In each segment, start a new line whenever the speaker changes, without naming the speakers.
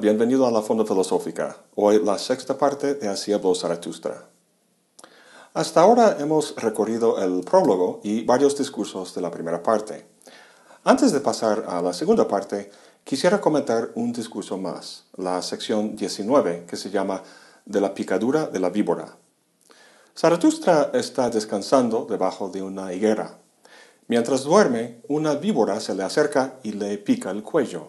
Bienvenido a la Fonda Filosófica. Hoy la sexta parte de Así habló Zaratustra. Hasta ahora hemos recorrido el prólogo y varios discursos de la primera parte. Antes de pasar a la segunda parte, quisiera comentar un discurso más, la sección 19, que se llama De la picadura de la víbora. Zaratustra está descansando debajo de una higuera. Mientras duerme, una víbora se le acerca y le pica el cuello.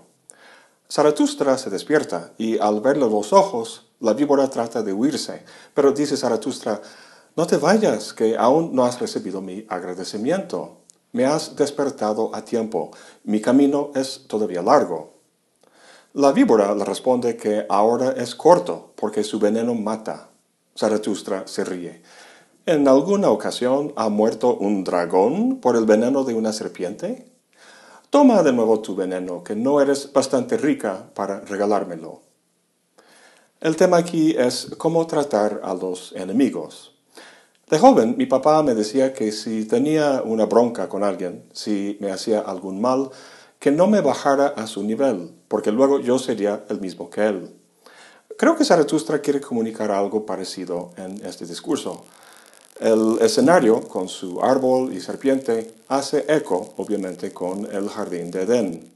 Zaratustra se despierta y al verle los ojos, la víbora trata de huirse, pero dice Zaratustra, no te vayas, que aún no has recibido mi agradecimiento. Me has despertado a tiempo, mi camino es todavía largo. La víbora le responde que ahora es corto, porque su veneno mata. Zaratustra se ríe. ¿En alguna ocasión ha muerto un dragón por el veneno de una serpiente? Toma de nuevo tu veneno, que no eres bastante rica para regalármelo. El tema aquí es cómo tratar a los enemigos. De joven, mi papá me decía que si tenía una bronca con alguien, si me hacía algún mal, que no me bajara a su nivel, porque luego yo sería el mismo que él. Creo que Zaratustra quiere comunicar algo parecido en este discurso. El escenario, con su árbol y serpiente, hace eco, obviamente, con el jardín de Edén.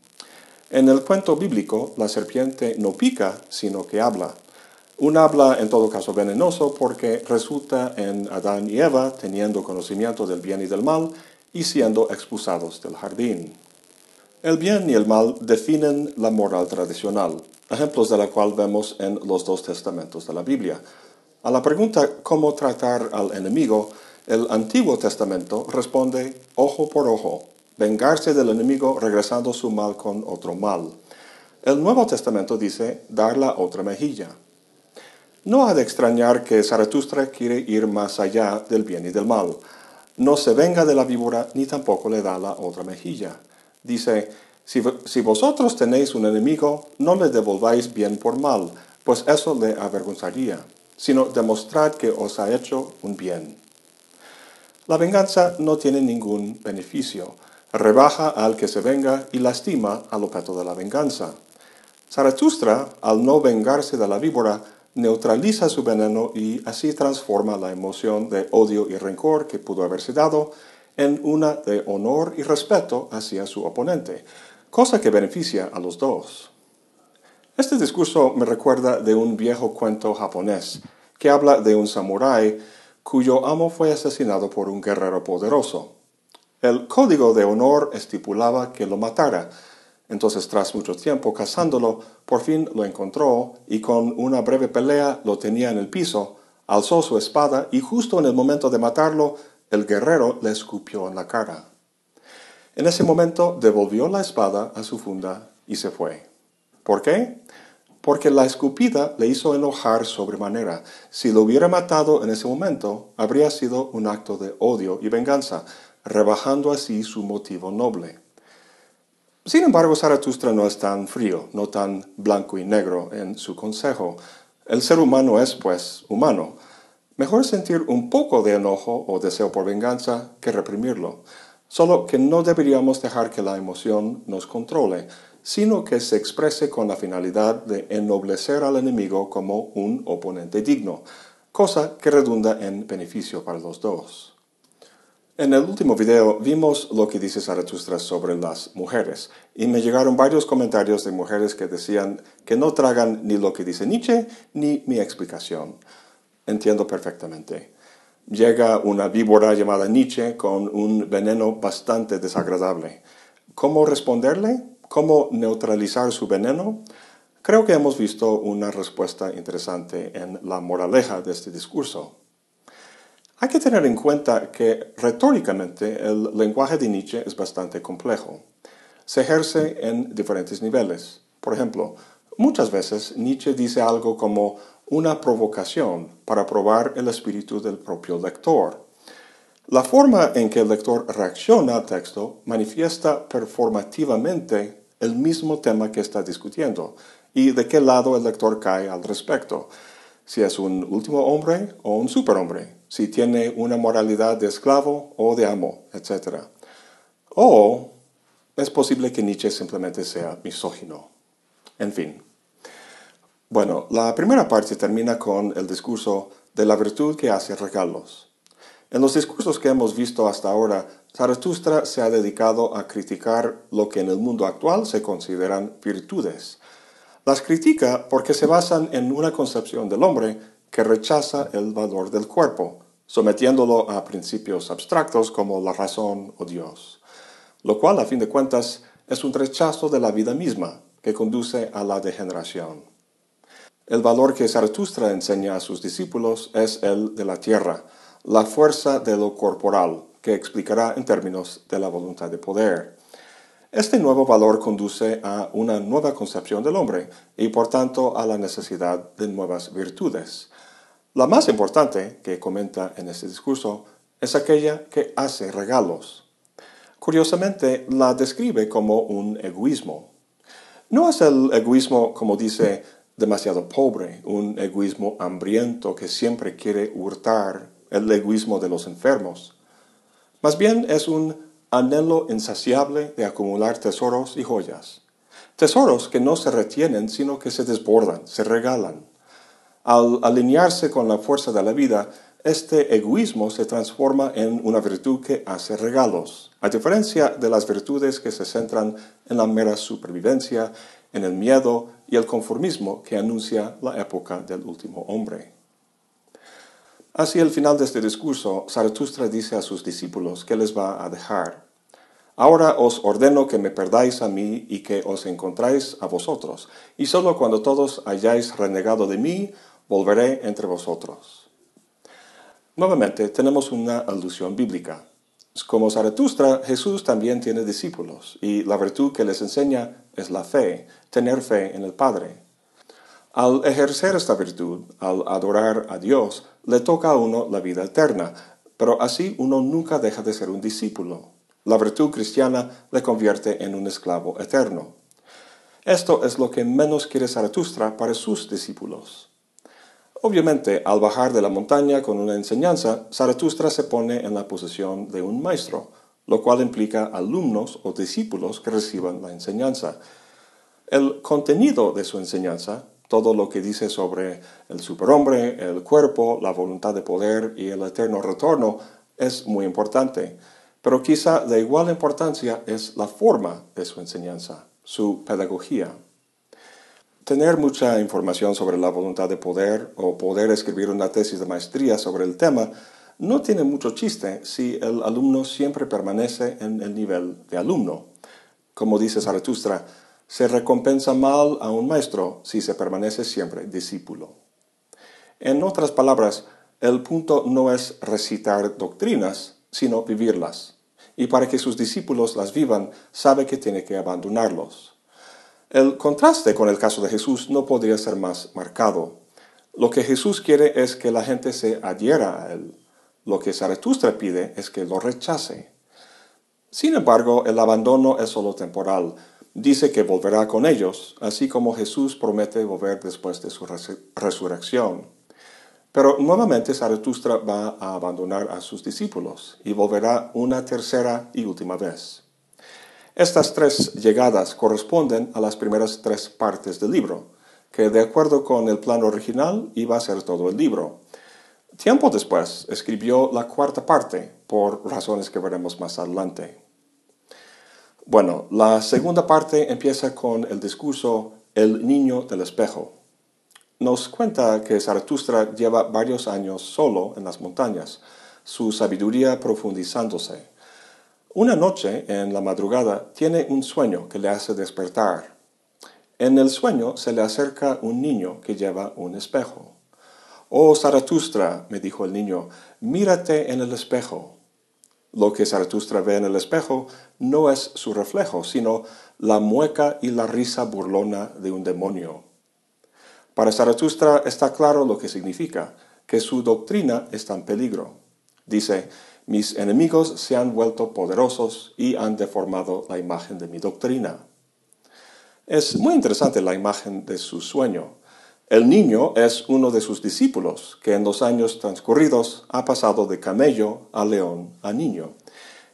En el cuento bíblico, la serpiente no pica, sino que habla. Un habla, en todo caso, venenoso porque resulta en Adán y Eva teniendo conocimiento del bien y del mal y siendo expulsados del jardín. El bien y el mal definen la moral tradicional, ejemplos de la cual vemos en los dos testamentos de la Biblia. A la pregunta cómo tratar al enemigo, el Antiguo Testamento responde ojo por ojo, vengarse del enemigo regresando su mal con otro mal. El Nuevo Testamento dice dar la otra mejilla. No ha de extrañar que Zaratustra quiere ir más allá del bien y del mal. No se venga de la víbora ni tampoco le da la otra mejilla. Dice, si, si vosotros tenéis un enemigo, no le devolváis bien por mal, pues eso le avergonzaría sino demostrad que os ha hecho un bien. La venganza no tiene ningún beneficio, rebaja al que se venga y lastima al objeto de la venganza. Zaratustra, al no vengarse de la víbora, neutraliza su veneno y así transforma la emoción de odio y rencor que pudo haberse dado en una de honor y respeto hacia su oponente, cosa que beneficia a los dos. Este discurso me recuerda de un viejo cuento japonés que habla de un samurái cuyo amo fue asesinado por un guerrero poderoso. El código de honor estipulaba que lo matara. Entonces, tras mucho tiempo cazándolo, por fin lo encontró y con una breve pelea lo tenía en el piso, alzó su espada y justo en el momento de matarlo, el guerrero le escupió en la cara. En ese momento devolvió la espada a su funda y se fue. ¿Por qué? Porque la escupida le hizo enojar sobremanera. Si lo hubiera matado en ese momento, habría sido un acto de odio y venganza, rebajando así su motivo noble. Sin embargo, Zaratustra no es tan frío, no tan blanco y negro en su consejo. El ser humano es, pues, humano. Mejor sentir un poco de enojo o deseo por venganza que reprimirlo. Solo que no deberíamos dejar que la emoción nos controle, sino que se exprese con la finalidad de ennoblecer al enemigo como un oponente digno, cosa que redunda en beneficio para los dos. En el último video vimos lo que dice Zaratustra sobre las mujeres, y me llegaron varios comentarios de mujeres que decían que no tragan ni lo que dice Nietzsche ni mi explicación. Entiendo perfectamente. Llega una víbora llamada Nietzsche con un veneno bastante desagradable. ¿Cómo responderle? ¿Cómo neutralizar su veneno? Creo que hemos visto una respuesta interesante en la moraleja de este discurso. Hay que tener en cuenta que retóricamente el lenguaje de Nietzsche es bastante complejo. Se ejerce en diferentes niveles. Por ejemplo, muchas veces Nietzsche dice algo como una provocación para probar el espíritu del propio lector. La forma en que el lector reacciona al texto manifiesta performativamente el mismo tema que está discutiendo y de qué lado el lector cae al respecto. Si es un último hombre o un superhombre, si tiene una moralidad de esclavo o de amo, etc. O es posible que Nietzsche simplemente sea misógino. En fin. Bueno, la primera parte termina con el discurso de la virtud que hace regalos. En los discursos que hemos visto hasta ahora, Zaratustra se ha dedicado a criticar lo que en el mundo actual se consideran virtudes. Las critica porque se basan en una concepción del hombre que rechaza el valor del cuerpo, sometiéndolo a principios abstractos como la razón o Dios, lo cual a fin de cuentas es un rechazo de la vida misma que conduce a la degeneración. El valor que Zaratustra enseña a sus discípulos es el de la tierra, la fuerza de lo corporal, que explicará en términos de la voluntad de poder. Este nuevo valor conduce a una nueva concepción del hombre y por tanto a la necesidad de nuevas virtudes. La más importante que comenta en este discurso es aquella que hace regalos. Curiosamente, la describe como un egoísmo. No es el egoísmo, como dice, demasiado pobre, un egoísmo hambriento que siempre quiere hurtar, el egoísmo de los enfermos. Más bien es un anhelo insaciable de acumular tesoros y joyas. Tesoros que no se retienen, sino que se desbordan, se regalan. Al alinearse con la fuerza de la vida, este egoísmo se transforma en una virtud que hace regalos, a diferencia de las virtudes que se centran en la mera supervivencia, en el miedo y el conformismo que anuncia la época del último hombre. Hacia el final de este discurso, Zaratustra dice a sus discípulos que les va a dejar. Ahora os ordeno que me perdáis a mí y que os encontráis a vosotros, y solo cuando todos hayáis renegado de mí, volveré entre vosotros. Nuevamente tenemos una alusión bíblica. Como Zaratustra, Jesús también tiene discípulos y la virtud que les enseña es la fe, tener fe en el Padre. Al ejercer esta virtud, al adorar a Dios, le toca a uno la vida eterna, pero así uno nunca deja de ser un discípulo. La virtud cristiana le convierte en un esclavo eterno. Esto es lo que menos quiere Zaratustra para sus discípulos. Obviamente, al bajar de la montaña con una enseñanza, Zaratustra se pone en la posición de un maestro, lo cual implica alumnos o discípulos que reciban la enseñanza. El contenido de su enseñanza, todo lo que dice sobre el superhombre, el cuerpo, la voluntad de poder y el eterno retorno, es muy importante. Pero quizá de igual importancia es la forma de su enseñanza, su pedagogía. Tener mucha información sobre la voluntad de poder o poder escribir una tesis de maestría sobre el tema no tiene mucho chiste si el alumno siempre permanece en el nivel de alumno. Como dice Zaratustra, se recompensa mal a un maestro si se permanece siempre discípulo. En otras palabras, el punto no es recitar doctrinas, sino vivirlas. Y para que sus discípulos las vivan, sabe que tiene que abandonarlos. El contraste con el caso de Jesús no podría ser más marcado. Lo que Jesús quiere es que la gente se adhiera a él. Lo que Zaratustra pide es que lo rechace. Sin embargo, el abandono es solo temporal. Dice que volverá con ellos, así como Jesús promete volver después de su resurrección. Pero nuevamente Zaratustra va a abandonar a sus discípulos y volverá una tercera y última vez. Estas tres llegadas corresponden a las primeras tres partes del libro, que de acuerdo con el plan original iba a ser todo el libro. Tiempo después escribió la cuarta parte, por razones que veremos más adelante. Bueno, la segunda parte empieza con el discurso El niño del espejo. Nos cuenta que Zaratustra lleva varios años solo en las montañas, su sabiduría profundizándose una noche, en la madrugada, tiene un sueño que le hace despertar. En el sueño se le acerca un niño que lleva un espejo. Oh Zaratustra, me dijo el niño, mírate en el espejo. Lo que Zaratustra ve en el espejo no es su reflejo, sino la mueca y la risa burlona de un demonio. Para Zaratustra está claro lo que significa, que su doctrina está en peligro. Dice, mis enemigos se han vuelto poderosos y han deformado la imagen de mi doctrina. Es muy interesante la imagen de su sueño. El niño es uno de sus discípulos que en los años transcurridos ha pasado de camello a león a niño.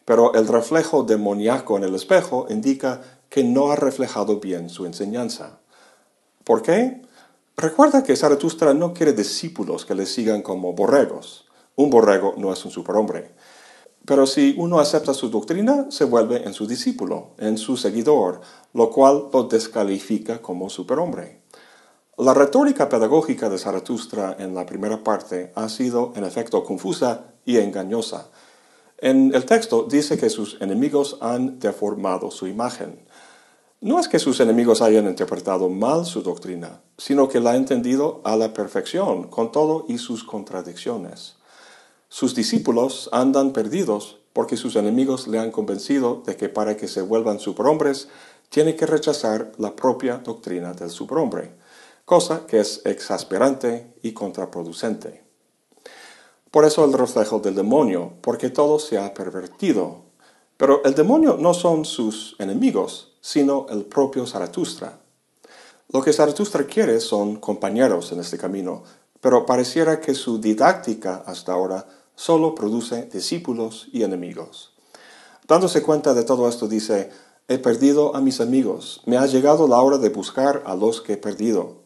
Pero el reflejo demoníaco en el espejo indica que no ha reflejado bien su enseñanza. ¿Por qué? Recuerda que Zaratustra no quiere discípulos que le sigan como borregos. Un borrego no es un superhombre. Pero si uno acepta su doctrina, se vuelve en su discípulo, en su seguidor, lo cual lo descalifica como superhombre. La retórica pedagógica de Zaratustra en la primera parte ha sido, en efecto, confusa y engañosa. En el texto dice que sus enemigos han deformado su imagen. No es que sus enemigos hayan interpretado mal su doctrina, sino que la han entendido a la perfección, con todo y sus contradicciones. Sus discípulos andan perdidos porque sus enemigos le han convencido de que para que se vuelvan superhombres, tiene que rechazar la propia doctrina del superhombre cosa que es exasperante y contraproducente. Por eso el reflejo del demonio, porque todo se ha pervertido. Pero el demonio no son sus enemigos, sino el propio Zaratustra. Lo que Zaratustra quiere son compañeros en este camino, pero pareciera que su didáctica hasta ahora solo produce discípulos y enemigos. Dándose cuenta de todo esto dice, he perdido a mis amigos, me ha llegado la hora de buscar a los que he perdido.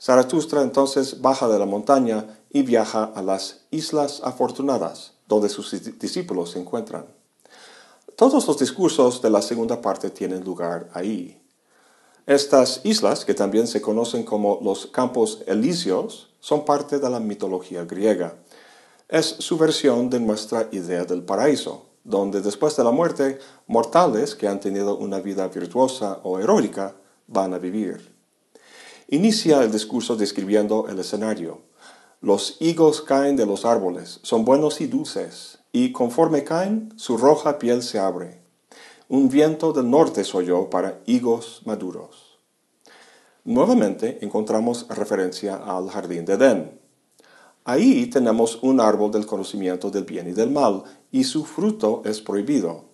Zaratustra entonces baja de la montaña y viaja a las Islas Afortunadas, donde sus discípulos se encuentran. Todos los discursos de la segunda parte tienen lugar ahí. Estas islas, que también se conocen como los Campos Elíseos, son parte de la mitología griega. Es su versión de nuestra idea del paraíso, donde después de la muerte, mortales que han tenido una vida virtuosa o heroica van a vivir. Inicia el discurso describiendo el escenario. Los higos caen de los árboles, son buenos y dulces, y conforme caen, su roja piel se abre. Un viento del norte soy yo para higos maduros. Nuevamente encontramos referencia al jardín de Edén. Ahí tenemos un árbol del conocimiento del bien y del mal, y su fruto es prohibido.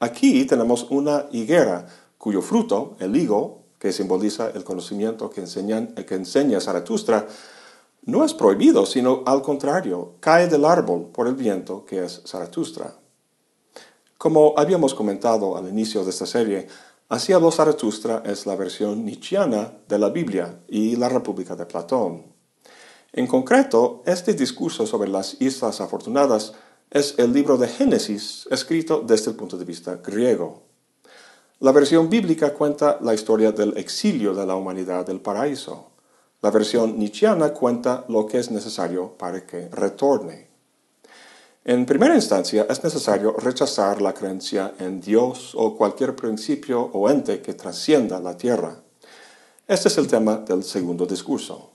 Aquí tenemos una higuera cuyo fruto, el higo, que simboliza el conocimiento que, enseña Zaratustra, no es prohibido, sino al contrario, cae del árbol por el viento que es Zaratustra. Como habíamos comentado al inicio de esta serie, Así habló Zaratustra es la versión nietzscheana de la Biblia y la República de Platón. En concreto, este discurso sobre las islas afortunadas es el libro de Génesis escrito desde el punto de vista griego. La versión bíblica cuenta la historia del exilio de la humanidad del paraíso. La versión nietzscheana cuenta lo que es necesario para que retorne. En primera instancia, es necesario rechazar la creencia en Dios o cualquier principio o ente que trascienda la tierra. Este es el tema del segundo discurso.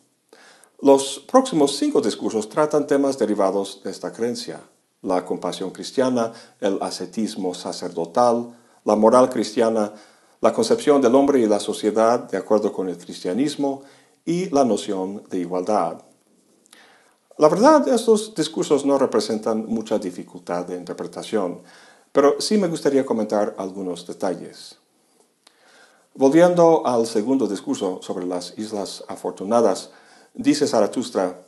Los próximos cinco discursos tratan temas derivados de esta creencia. La compasión cristiana, el ascetismo sacerdotal, la moral cristiana, la concepción del hombre y la sociedad de acuerdo con el cristianismo y la noción de igualdad. La verdad, estos discursos no representan mucha dificultad de interpretación, pero sí me gustaría comentar algunos detalles. Volviendo al segundo discurso sobre las islas afortunadas, dice Zaratustra,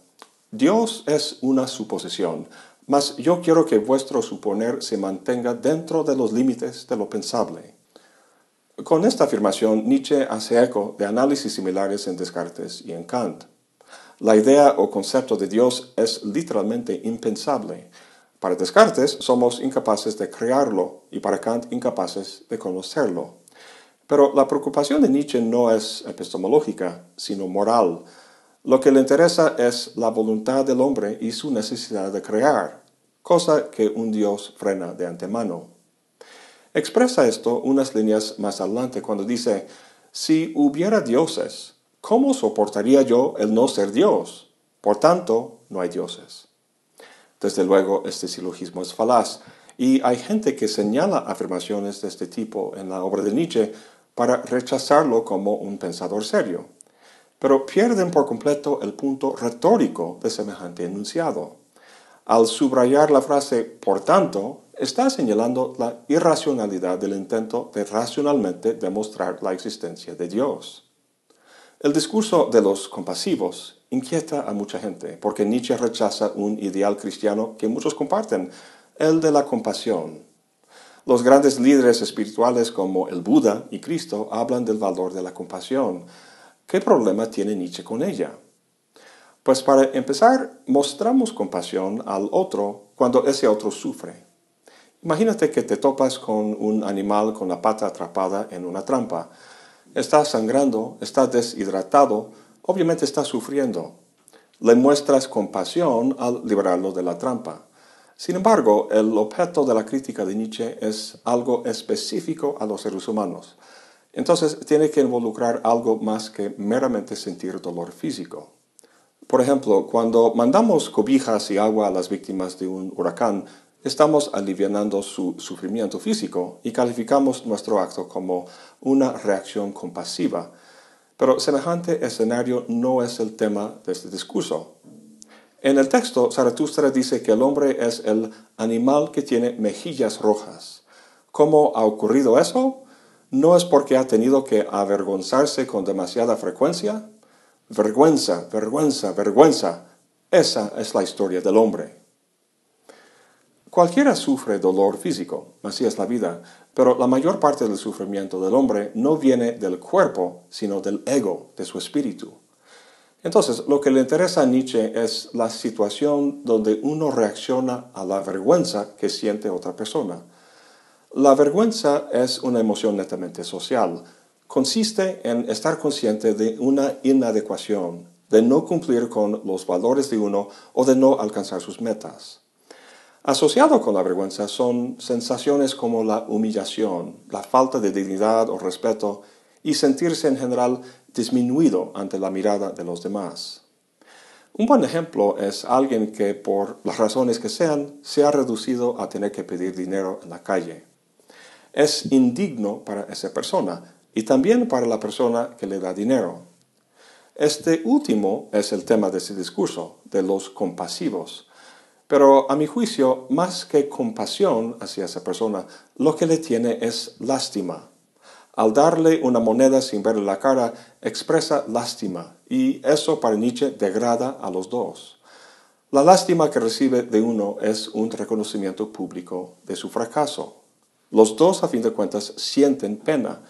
Dios es una suposición, mas yo quiero que vuestro suponer se mantenga dentro de los límites de lo pensable. Con esta afirmación, Nietzsche hace eco de análisis similares en Descartes y en Kant. La idea o concepto de Dios es literalmente impensable. Para Descartes somos incapaces de crearlo y para Kant incapaces de conocerlo. Pero la preocupación de Nietzsche no es epistemológica, sino moral, lo que le interesa es la voluntad del hombre y su necesidad de crear, cosa que un Dios frena de antemano. Expresa esto unas líneas más adelante cuando dice, si hubiera dioses, ¿cómo soportaría yo el no ser Dios? Por tanto, no hay dioses. Desde luego, este silogismo es falaz, y hay gente que señala afirmaciones de este tipo en la obra de Nietzsche para rechazarlo como un pensador serio pero pierden por completo el punto retórico de semejante enunciado. Al subrayar la frase por tanto, está señalando la irracionalidad del intento de racionalmente demostrar la existencia de Dios. El discurso de los compasivos inquieta a mucha gente porque Nietzsche rechaza un ideal cristiano que muchos comparten, el de la compasión. Los grandes líderes espirituales como el Buda y Cristo hablan del valor de la compasión, ¿Qué problema tiene Nietzsche con ella? Pues para empezar, mostramos compasión al otro cuando ese otro sufre. Imagínate que te topas con un animal con la pata atrapada en una trampa. Está sangrando, está deshidratado, obviamente está sufriendo. Le muestras compasión al liberarlo de la trampa. Sin embargo, el objeto de la crítica de Nietzsche es algo específico a los seres humanos. Entonces tiene que involucrar algo más que meramente sentir dolor físico. Por ejemplo, cuando mandamos cobijas y agua a las víctimas de un huracán, estamos aliviando su sufrimiento físico y calificamos nuestro acto como una reacción compasiva. Pero semejante escenario no es el tema de este discurso. En el texto, Zaratustra dice que el hombre es el animal que tiene mejillas rojas. ¿Cómo ha ocurrido eso? ¿No es porque ha tenido que avergonzarse con demasiada frecuencia? Vergüenza, vergüenza, vergüenza. Esa es la historia del hombre. Cualquiera sufre dolor físico, así es la vida, pero la mayor parte del sufrimiento del hombre no viene del cuerpo, sino del ego, de su espíritu. Entonces, lo que le interesa a Nietzsche es la situación donde uno reacciona a la vergüenza que siente otra persona. La vergüenza es una emoción netamente social, consiste en estar consciente de una inadecuación, de no cumplir con los valores de uno o de no alcanzar sus metas. Asociado con la vergüenza son sensaciones como la humillación, la falta de dignidad o respeto y sentirse en general disminuido ante la mirada de los demás. Un buen ejemplo es alguien que por las razones que sean se ha reducido a tener que pedir dinero en la calle. Es indigno para esa persona, y también para la persona que le da dinero. Este último es el tema de ese discurso, de los compasivos. Pero a mi juicio, más que compasión hacia esa persona, lo que le tiene es lástima. Al darle una moneda sin verle la cara, expresa lástima, y eso para Nietzsche degrada a los dos. La lástima que recibe de uno es un reconocimiento público de su fracaso. Los dos, a fin de cuentas, sienten pena,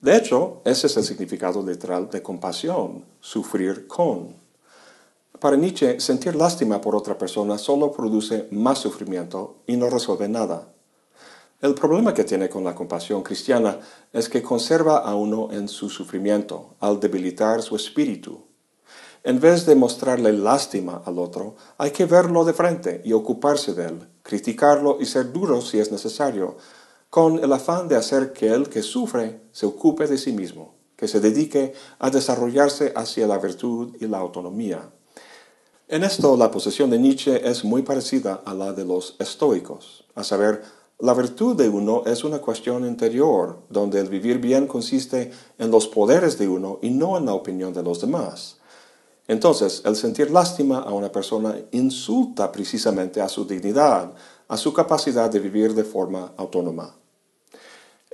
de hecho, ese es el significado literal de compasión, sufrir con. Para Nietzsche, sentir lástima por otra persona solo produce más sufrimiento y no resuelve nada. El problema que tiene con la compasión cristiana es que conserva a uno en su sufrimiento, al debilitar su espíritu. En vez de mostrarle lástima al otro, hay que verlo de frente y ocuparse de él, criticarlo y ser duro si es necesario, con el afán de hacer que el que sufre se ocupe de sí mismo, que se dedique a desarrollarse hacia la virtud y la autonomía. En esto la posición de Nietzsche es muy parecida a la de los estoicos, a saber, la virtud de uno es una cuestión interior, donde el vivir bien consiste en los poderes de uno y no en la opinión de los demás. Entonces, el sentir lástima a una persona insulta precisamente a su dignidad, a su capacidad de vivir de forma autónoma.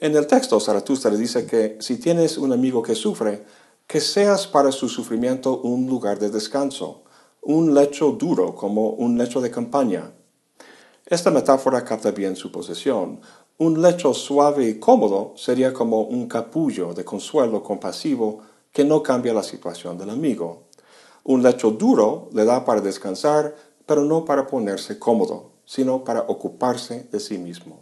En el texto, Zaratustra dice que si tienes un amigo que sufre, que seas para su sufrimiento un lugar de descanso, un lecho duro como un lecho de campaña. Esta metáfora capta bien su posesión. Un lecho suave y cómodo sería como un capullo de consuelo compasivo que no cambia la situación del amigo. Un lecho duro le da para descansar, pero no para ponerse cómodo sino para ocuparse de sí mismo.